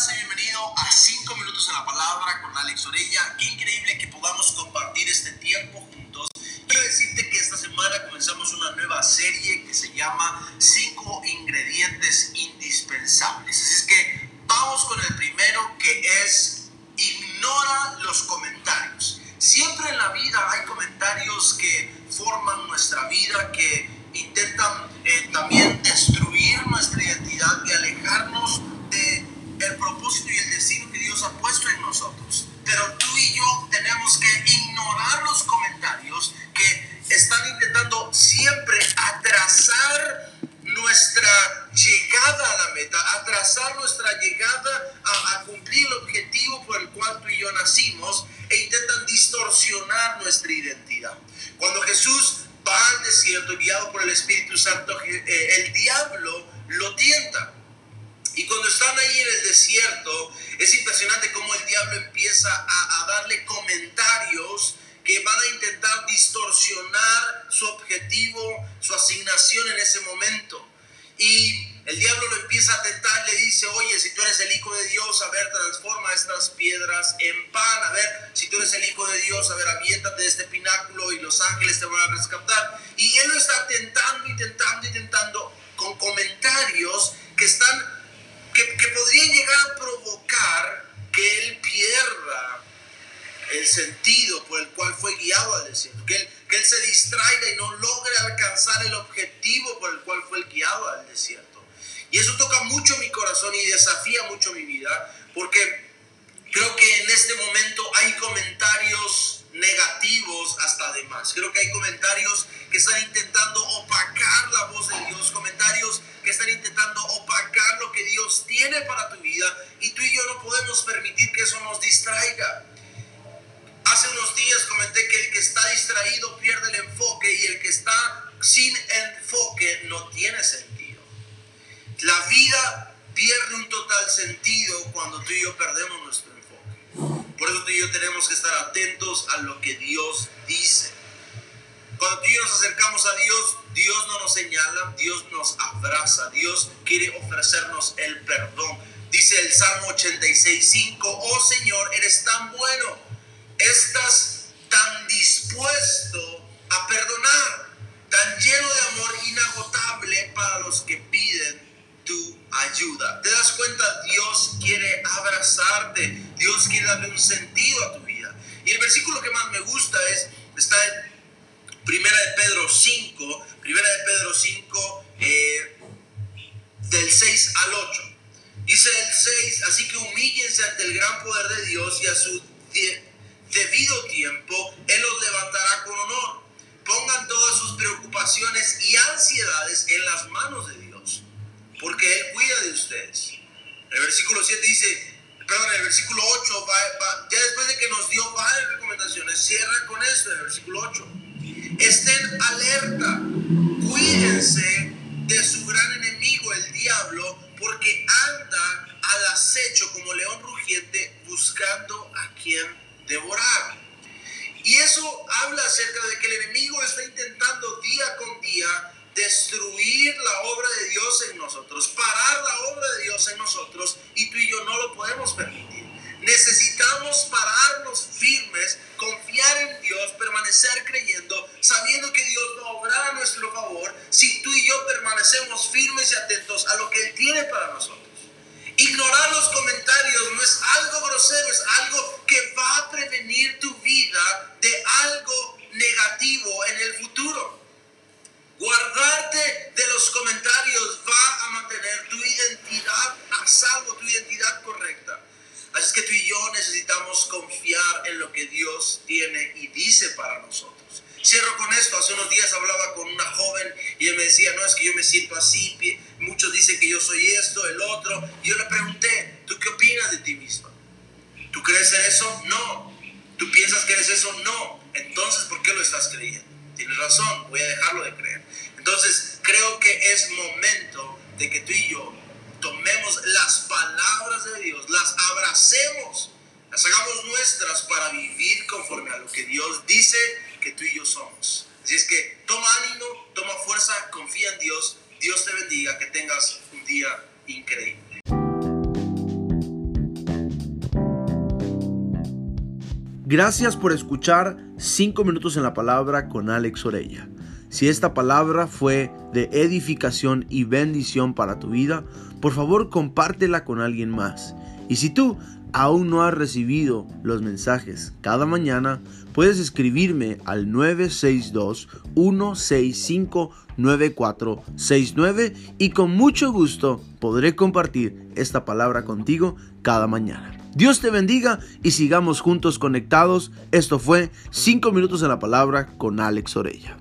Sé bienvenido a 5 minutos en la palabra con Alex Orella. Qué increíble que podamos compartir este tiempo juntos. Quiero decirte que esta semana comenzamos una nueva serie que se llama 5 ingredientes indispensables. Así es que vamos con el primero que es ignora los comentarios. Siempre en la vida hay comentarios que forman nuestra vida, que atrasar nuestra llegada a, cumplir el objetivo por el cual tú y yo nacimos e intentan distorsionar nuestra identidad. Cuando Jesús va al desierto guiado por el Espíritu Santo, eh, el diablo lo tienta. Y cuando están ahí en el desierto, es impresionante cómo el diablo empieza a, a, darle comentarios que van a intentar distorsionar su objetivo, su asignación en ese momento. Y el diablo lo empieza a tentar, le dice, oye, si tú eres el Hijo de Dios, a ver, transforma estas piedras en pan, a ver, si tú eres el Hijo de Dios, a ver, aviéntate de este pináculo y los ángeles te van a rescatar. Y él lo está tentando y tentando y tentando con comentarios que están que, que podrían llegar a provocar que él pierda el sentido por el cual fue guiado al desierto, que él, que él se distraiga y no logre alcanzar el objetivo por el cual fue guiado al desierto. Y eso toca mucho mi corazón y desafía mucho mi vida, porque creo que en este momento hay comentarios negativos hasta de más. Creo que hay comentarios que están intentando opacar la voz de Dios, comentarios que están intentando opacar lo que Dios tiene para tu vida y tú y yo no podemos permitir que eso nos distraiga. Hace unos días comenté que el que está distraído pierde el enfoque y el que está sin enfoque no tiene sentido. La vida pierde un total sentido cuando tú y yo perdemos nuestro enfoque. Por eso tú y yo tenemos que estar atentos a lo que Dios dice. Cuando tú y yo nos acercamos a Dios, Dios no nos señala, Dios nos abraza, Dios quiere ofrecernos el perdón. Dice el Salmo 86.5, oh Señor, eres tan bueno, estás tan dispuesto a perdonar, tan lleno de amor inagotable para los que piden ayuda. ¿Te das cuenta? Dios quiere abrazarte, Dios quiere darle un sentido a tu vida. Y el versículo que más me gusta es, está en Primera de Pedro 5, Primera de Pedro 5, eh, del 6 al 8. Dice el 6, así que humíllense ante el gran poder de Dios y a su debido tiempo, Él los levantará con honor. Pongan todas sus preocupaciones y ansiedades en las manos de Dios, porque Él cuida de ustedes. El versículo 7 dice, perdón, el versículo 8, va, va, ya después de que nos dio varias recomendaciones, cierra con esto, el versículo 8. Estén alerta, cuídense de su gran enemigo, el diablo, porque anda al acecho como león rugiente buscando a quien devorar. Y eso habla acerca de que el enemigo está intentando día con día destruir la obra de Dios en nosotros, parar la obra de Dios en nosotros, y tú y yo no lo podemos permitir. Necesitamos pararnos firmes, confiar en Dios, permanecer creyendo, sabiendo que Dios va a a nuestro favor si tú y yo permanecemos firmes y atentos a lo que Él tiene para nosotros. Ignorar los comentarios no es algo grosero, es algo que va a prevenir tu vida de Así es que tú y yo necesitamos confiar en lo que Dios tiene y dice para nosotros. Cierro con esto. Hace unos días hablaba con una joven y ella me decía, no, es que yo me siento así. Muchos dicen que yo soy esto, el otro. Y yo le pregunté, ¿tú qué opinas de ti misma? ¿Tú crees en eso? No. ¿Tú piensas que eres eso? No. Entonces, ¿por qué lo estás creyendo? Tienes razón, voy a dejarlo de creer. Entonces, creo que es momento de que tú y yo tomemos las palabras de Dios, las abracemos, las hagamos nuestras para vivir conforme a lo que Dios dice que tú y yo somos. Así es que toma ánimo, toma fuerza, confía en Dios. Dios te bendiga, que tengas un día increíble. Gracias por escuchar 5 minutos en la palabra con Alex Orella. Si esta palabra fue de edificación y bendición para tu vida, por favor compártela con alguien más. Y si tú aún no has recibido los mensajes cada mañana, puedes escribirme al 962-165-9469 y con mucho gusto podré compartir esta palabra contigo cada mañana. Dios te bendiga y sigamos juntos conectados. Esto fue 5 minutos en la palabra con Alex Orella.